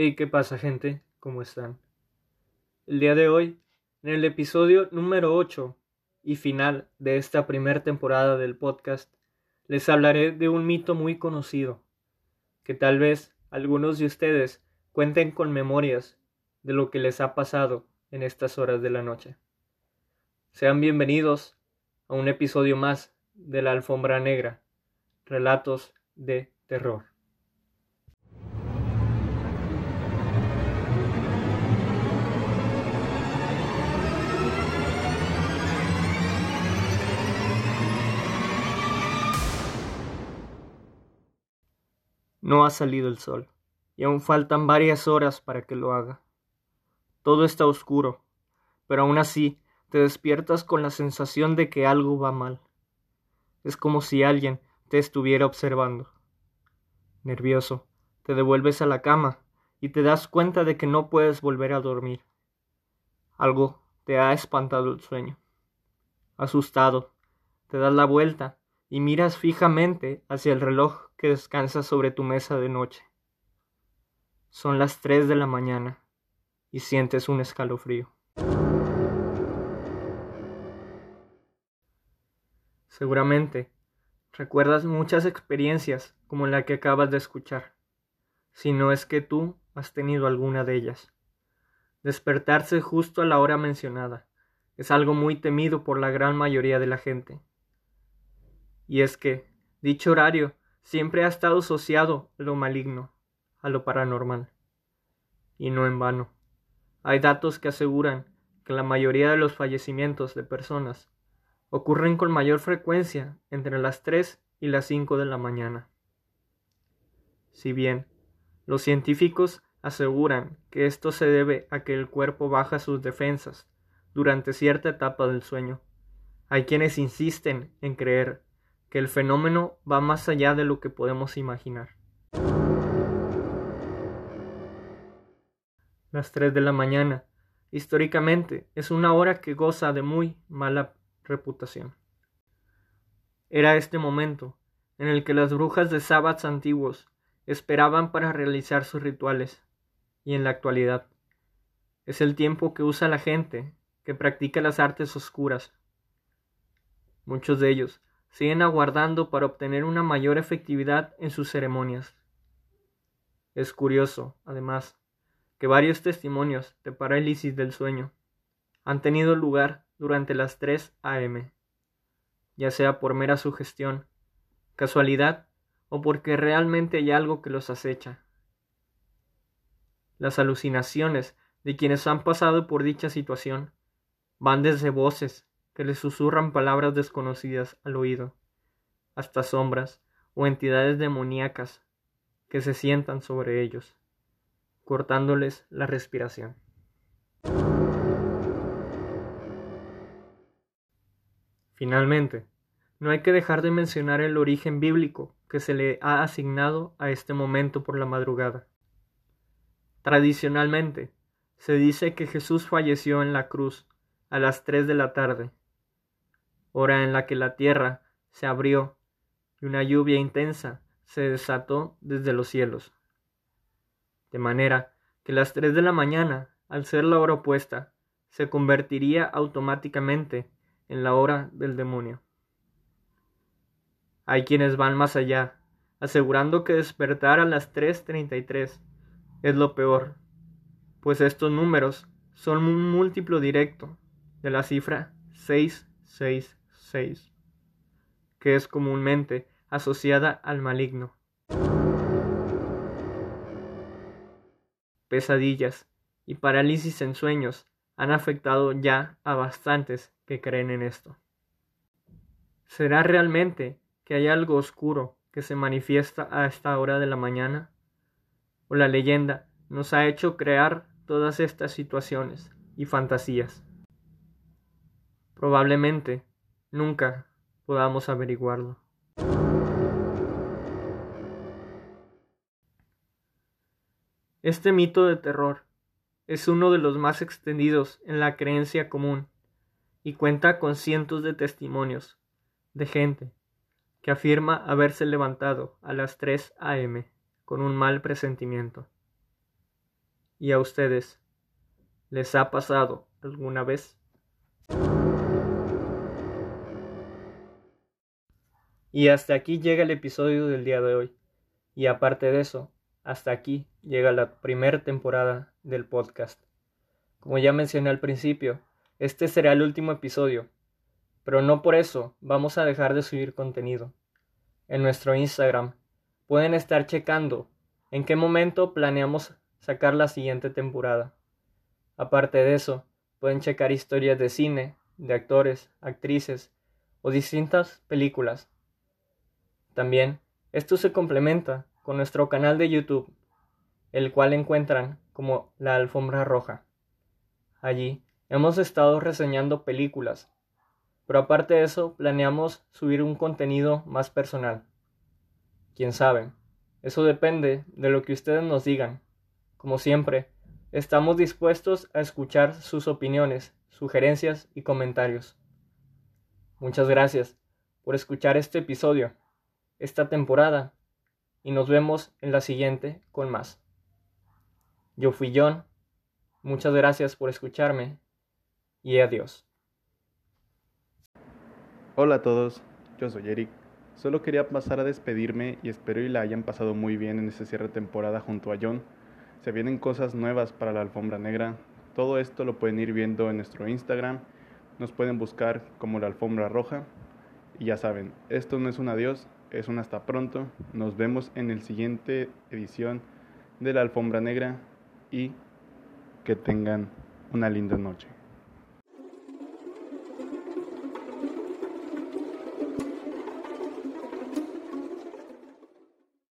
Hey, ¿qué pasa gente? ¿Cómo están? El día de hoy, en el episodio número 8 y final de esta primera temporada del podcast, les hablaré de un mito muy conocido, que tal vez algunos de ustedes cuenten con memorias de lo que les ha pasado en estas horas de la noche. Sean bienvenidos a un episodio más de la Alfombra Negra, relatos de terror. No ha salido el sol, y aún faltan varias horas para que lo haga. Todo está oscuro, pero aún así te despiertas con la sensación de que algo va mal. Es como si alguien te estuviera observando. Nervioso, te devuelves a la cama y te das cuenta de que no puedes volver a dormir. Algo te ha espantado el sueño. Asustado, te das la vuelta y miras fijamente hacia el reloj que descansa sobre tu mesa de noche. Son las tres de la mañana y sientes un escalofrío. Seguramente recuerdas muchas experiencias como la que acabas de escuchar, si no es que tú has tenido alguna de ellas. Despertarse justo a la hora mencionada es algo muy temido por la gran mayoría de la gente y es que dicho horario siempre ha estado asociado lo maligno, a lo paranormal. Y no en vano. Hay datos que aseguran que la mayoría de los fallecimientos de personas ocurren con mayor frecuencia entre las 3 y las 5 de la mañana. Si bien los científicos aseguran que esto se debe a que el cuerpo baja sus defensas durante cierta etapa del sueño, hay quienes insisten en creer que el fenómeno va más allá de lo que podemos imaginar. Las 3 de la mañana, históricamente, es una hora que goza de muy mala reputación. Era este momento en el que las brujas de sábados antiguos esperaban para realizar sus rituales, y en la actualidad es el tiempo que usa la gente que practica las artes oscuras. Muchos de ellos siguen aguardando para obtener una mayor efectividad en sus ceremonias. Es curioso, además, que varios testimonios de parálisis del sueño han tenido lugar durante las 3 a.m., ya sea por mera sugestión, casualidad o porque realmente hay algo que los acecha. Las alucinaciones de quienes han pasado por dicha situación van desde voces que les susurran palabras desconocidas al oído, hasta sombras o entidades demoníacas que se sientan sobre ellos, cortándoles la respiración. Finalmente, no hay que dejar de mencionar el origen bíblico que se le ha asignado a este momento por la madrugada. Tradicionalmente, se dice que Jesús falleció en la cruz a las tres de la tarde, hora en la que la tierra se abrió y una lluvia intensa se desató desde los cielos. De manera que las tres de la mañana, al ser la hora opuesta, se convertiría automáticamente en la hora del demonio. Hay quienes van más allá, asegurando que despertar a las 3.33 es lo peor, pues estos números son un múltiplo directo de la cifra 666 que es comúnmente asociada al maligno. Pesadillas y parálisis en sueños han afectado ya a bastantes que creen en esto. ¿Será realmente que hay algo oscuro que se manifiesta a esta hora de la mañana? ¿O la leyenda nos ha hecho crear todas estas situaciones y fantasías? Probablemente nunca podamos averiguarlo. Este mito de terror es uno de los más extendidos en la creencia común y cuenta con cientos de testimonios de gente que afirma haberse levantado a las 3 a.m. con un mal presentimiento. ¿Y a ustedes? ¿Les ha pasado alguna vez? Y hasta aquí llega el episodio del día de hoy. Y aparte de eso, hasta aquí llega la primera temporada del podcast. Como ya mencioné al principio, este será el último episodio, pero no por eso vamos a dejar de subir contenido. En nuestro Instagram pueden estar checando en qué momento planeamos sacar la siguiente temporada. Aparte de eso, pueden checar historias de cine, de actores, actrices o distintas películas. También, esto se complementa con nuestro canal de YouTube, el cual encuentran como La Alfombra Roja. Allí hemos estado reseñando películas, pero aparte de eso planeamos subir un contenido más personal. Quién sabe, eso depende de lo que ustedes nos digan. Como siempre, estamos dispuestos a escuchar sus opiniones, sugerencias y comentarios. Muchas gracias por escuchar este episodio, esta temporada, y nos vemos en la siguiente con más. Yo fui John, muchas gracias por escucharme y adiós. Hola a todos, yo soy Eric. Solo quería pasar a despedirme y espero y la hayan pasado muy bien en este cierre de temporada junto a John. Se vienen cosas nuevas para la alfombra negra. Todo esto lo pueden ir viendo en nuestro Instagram. Nos pueden buscar como la alfombra roja. Y ya saben, esto no es un adiós, es un hasta pronto. Nos vemos en el siguiente edición de la alfombra negra y que tengan una linda noche.